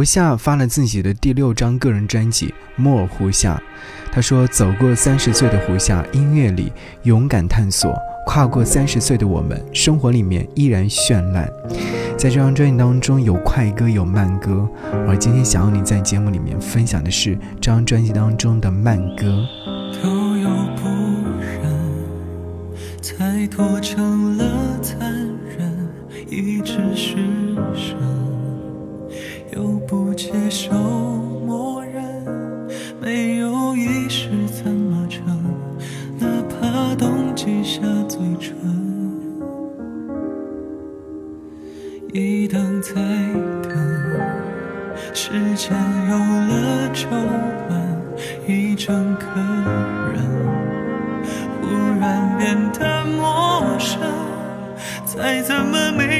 胡夏发了自己的第六张个人专辑《莫胡夏》，他说：“走过三十岁的胡夏，音乐里勇敢探索；跨过三十岁的我们，生活里面依然绚烂。”在这张专辑当中，有快歌，有慢歌，而今天想要你在节目里面分享的是这张专辑当中的慢歌。都有不忍，才多成了在等再等，时间有了皱纹，一整个人忽然变得陌生。再怎么美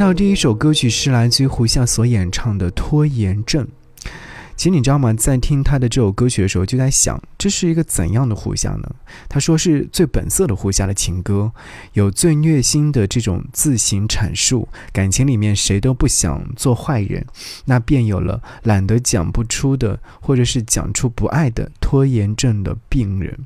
到第一首歌曲是来自于胡夏所演唱的《拖延症》。其实你知道吗？在听他的这首歌曲的时候，就在想，这是一个怎样的胡夏呢？他说是最本色的胡夏的情歌，有最虐心的这种自行阐述，感情里面谁都不想做坏人，那便有了懒得讲不出的，或者是讲出不爱的拖延症的病人。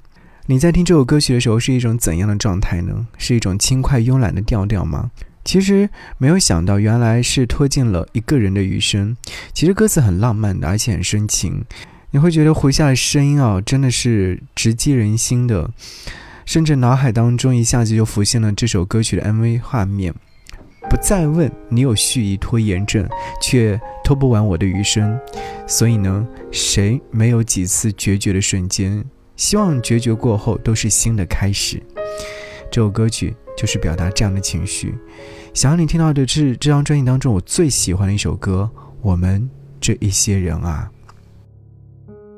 你在听这首歌曲的时候，是一种怎样的状态呢？是一种轻快慵懒的调调吗？其实没有想到，原来是拖进了一个人的余生。其实歌词很浪漫的，而且很深情。你会觉得胡夏的声音啊，真的是直击人心的，甚至脑海当中一下子就浮现了这首歌曲的 MV 画面。不再问你有蓄意拖延症，却拖不完我的余生。所以呢，谁没有几次决绝的瞬间？希望决绝过后都是新的开始。这首歌曲。就是表达这样的情绪。想要你听到的是这张专辑当中我最喜欢的一首歌《我们这一些人啊》。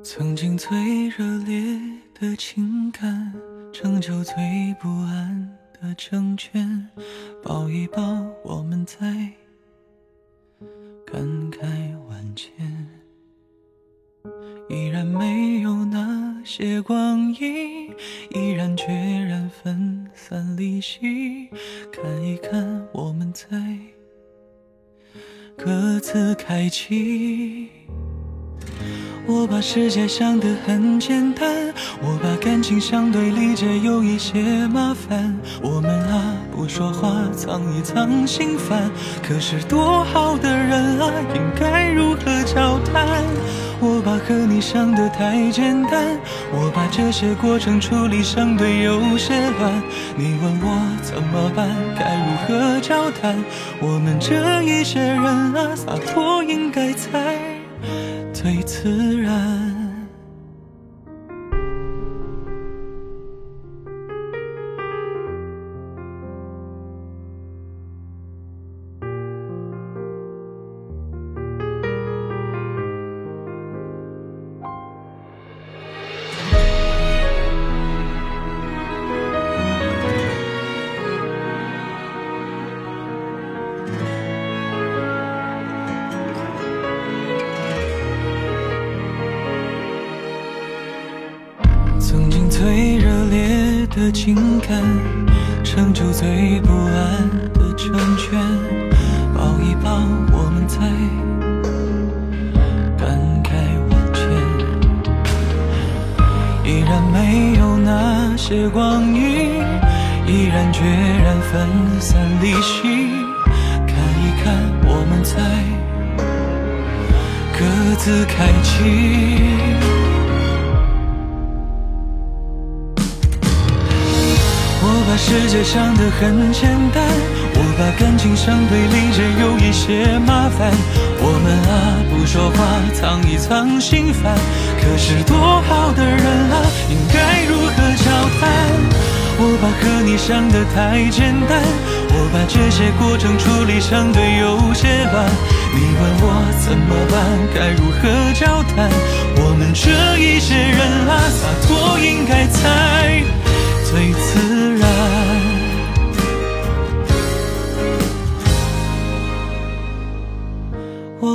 曾经最热烈的情感，成就最不安的成全。抱一抱，我们在感慨万千，依然没有那些光阴，依然决然分。散离析，看一看我们在各自开启。我把世界想得很简单，我把感情相对理解有一些麻烦。我们啊，不说话，藏一藏心烦。可是多好的人啊，应该如何交谈？我把和你想的太简单，我把这些过程处理相对有些乱。你问我怎么办，该如何交谈？我们这一些人啊，洒脱应该才最自然。成就最不安的成全。抱一抱，我们在感慨万千。依然没有那些光阴，依然决然分散离析。看一看，我们在各自开启。世界想得很简单，我把感情相对理解有一些麻烦。我们啊，不说话，藏一藏心烦。可是多好的人啊，应该如何交谈？我把和你想的太简单，我把这些过程处理相对有些乱。你问我怎么办，该如何交谈？我们这一些人啊，洒脱应该才最自然。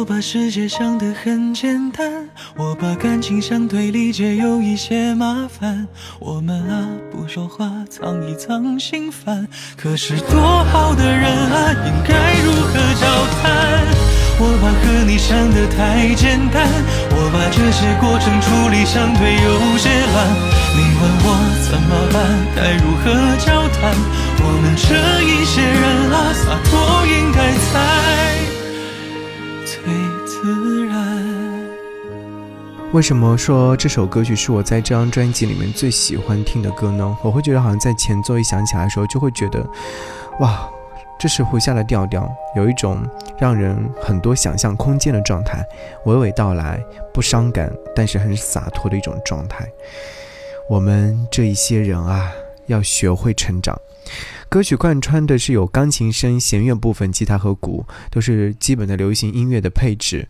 我把世界想得很简单，我把感情相对理解有一些麻烦。我们啊，不说话，藏一藏心烦。可是多好的人啊，应该如何交谈？我把和你想得太简单，我把这些过程处理相对有些乱。你问我怎么办，该如何交谈？我们这一些人啊，洒脱应该在。为什么说这首歌曲是我在这张专辑里面最喜欢听的歌呢？我会觉得好像在前奏一响起来的时候，就会觉得，哇，这是胡夏的调调，有一种让人很多想象空间的状态，娓娓道来，不伤感，但是很洒脱的一种状态。我们这一些人啊，要学会成长。歌曲贯穿的是有钢琴声、弦乐部分、吉他和鼓，都是基本的流行音乐的配置。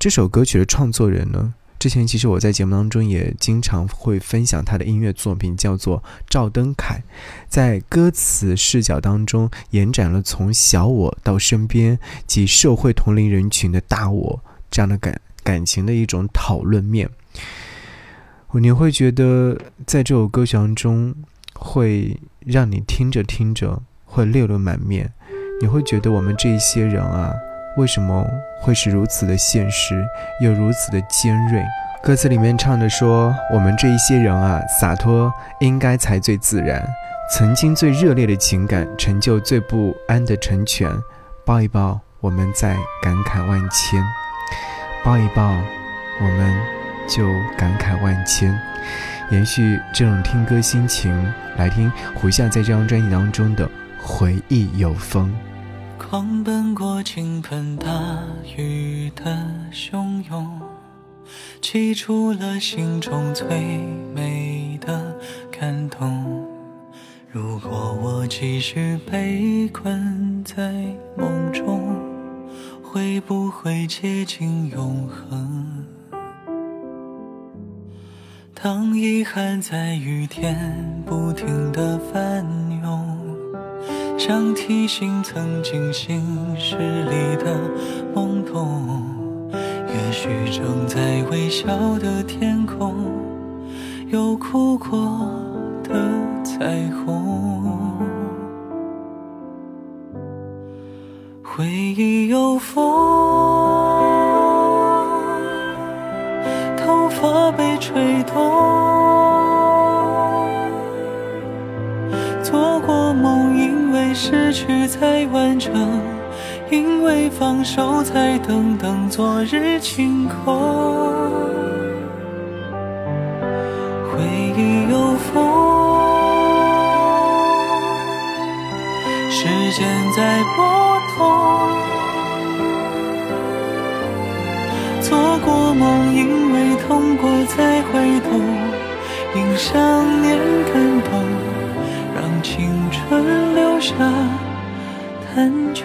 这首歌曲的创作人呢，之前其实我在节目当中也经常会分享他的音乐作品，叫做赵登凯。在歌词视角当中，延展了从小我到身边及社会同龄人群的大我这样的感感情的一种讨论面。你会觉得在这首歌曲当中，会让你听着听着会泪流满面。你会觉得我们这一些人啊，为什么会是如此的现实，又如此的尖锐？歌词里面唱的说：“我们这一些人啊，洒脱应该才最自然。曾经最热烈的情感，成就最不安的成全。抱一抱，我们再感慨万千。抱一抱，我们就感慨万千。延续这种听歌心情，来听胡夏在这张专辑当中的《回忆有风》。狂奔过倾盆大雨的汹涌。记出了心中最美的感动。如果我继续被困在梦中，会不会接近永恒？当遗憾在雨天不停地翻涌，想提醒曾经心事里的懵懂。也许正在微笑的天空，有哭过的彩虹。回忆有风，头发被吹动，才完整。因为放手，才等等昨日晴空。回忆有风，时间在拨动。做过梦，因为痛过才会懂。因想念感动，让青春留下很久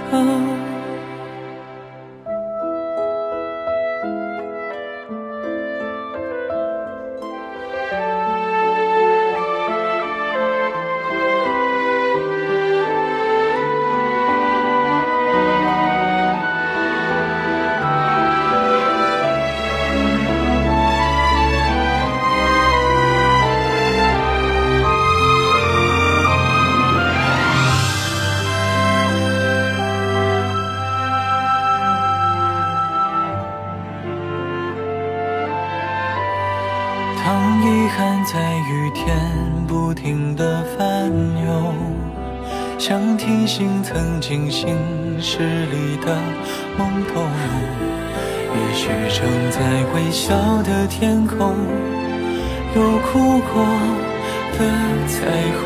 彩虹。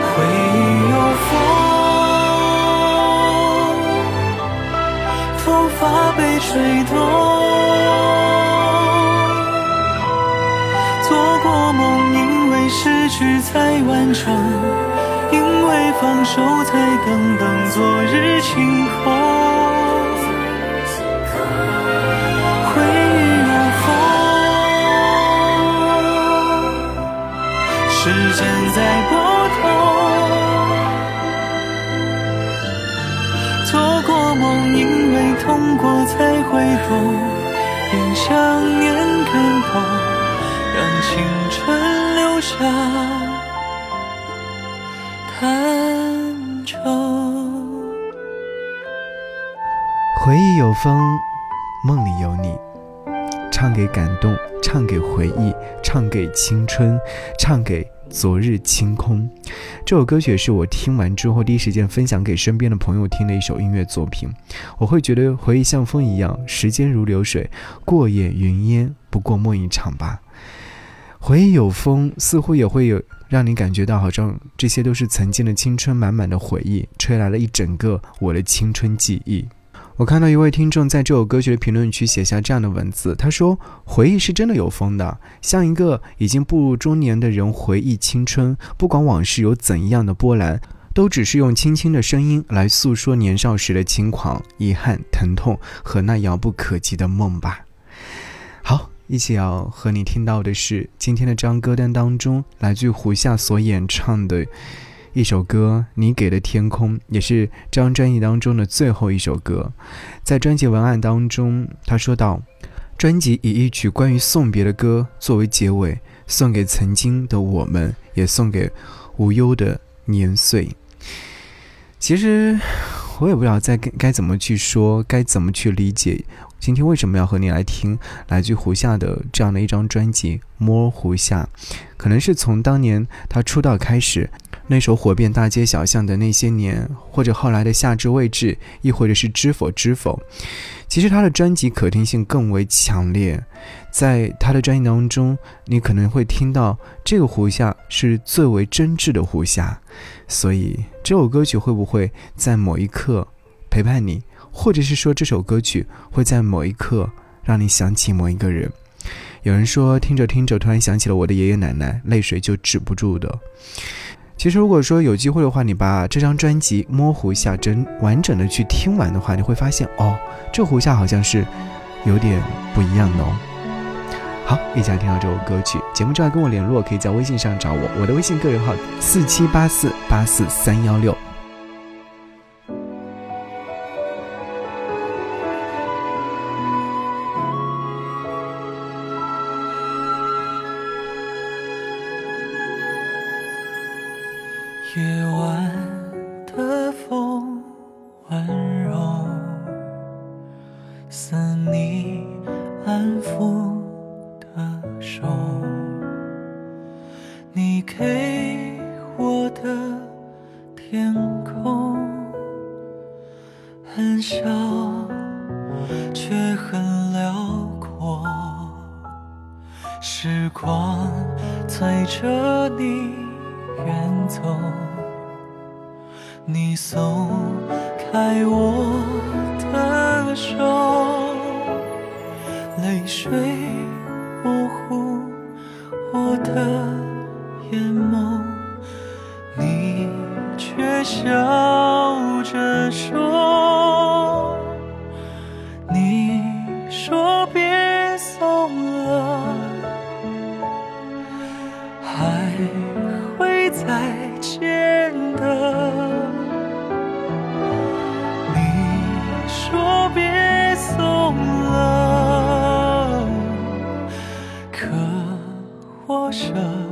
回忆有风，头发被吹动。做过梦，因为失去才完整，因为放手才等等昨日晴空。做过梦，因为痛过才会懂，因想念感动，让青春留下。回忆有风，梦里有你，唱给感动，唱给回忆，唱给青春，唱给昨日清空。这首歌曲是我听完之后第一时间分享给身边的朋友听的一首音乐作品。我会觉得回忆像风一样，时间如流水，过眼云烟，不过梦一场吧。回忆有风，似乎也会有让你感觉到，好像这些都是曾经的青春满满的回忆，吹来了一整个我的青春记忆。我看到一位听众在这首歌曲的评论区写下这样的文字，他说：“回忆是真的有风的，像一个已经步入中年的人回忆青春，不管往事有怎样的波澜，都只是用轻轻的声音来诉说年少时的轻狂、遗憾、疼痛和那遥不可及的梦吧。”好，一起要和你听到的是今天的这张歌单当中，来自胡夏所演唱的一首歌《你给的天空》，也是这张专辑当中的最后一首歌。在专辑文案当中，他说道：“专辑以一曲关于送别的歌作为结尾，送给曾经的我们，也送给无忧的年岁。”其实我也不知道在该该怎么去说，该怎么去理解。今天为什么要和你来听来自胡夏的这样的一张专辑《摸胡夏》？可能是从当年他出道开始，那首火遍大街小巷的那些年，或者后来的《夏至未至》，亦或者是《知否知否》。其实他的专辑可听性更为强烈，在他的专辑当中，你可能会听到这个胡夏是最为真挚的胡夏。所以这首歌曲会不会在某一刻陪伴你？或者是说这首歌曲会在某一刻让你想起某一个人。有人说听着听着突然想起了我的爷爷奶奶，泪水就止不住的。其实如果说有机会的话，你把这张专辑《摸胡下针完整的去听完的话，你会发现哦，这胡夏好像是有点不一样的哦。好，一起来听到这首歌曲。节目之外跟我联络，可以在微信上找我，我的微信个人号四七八四八四三幺六。夜晚。你松开我的手，泪水模糊我的舍。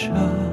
Sợ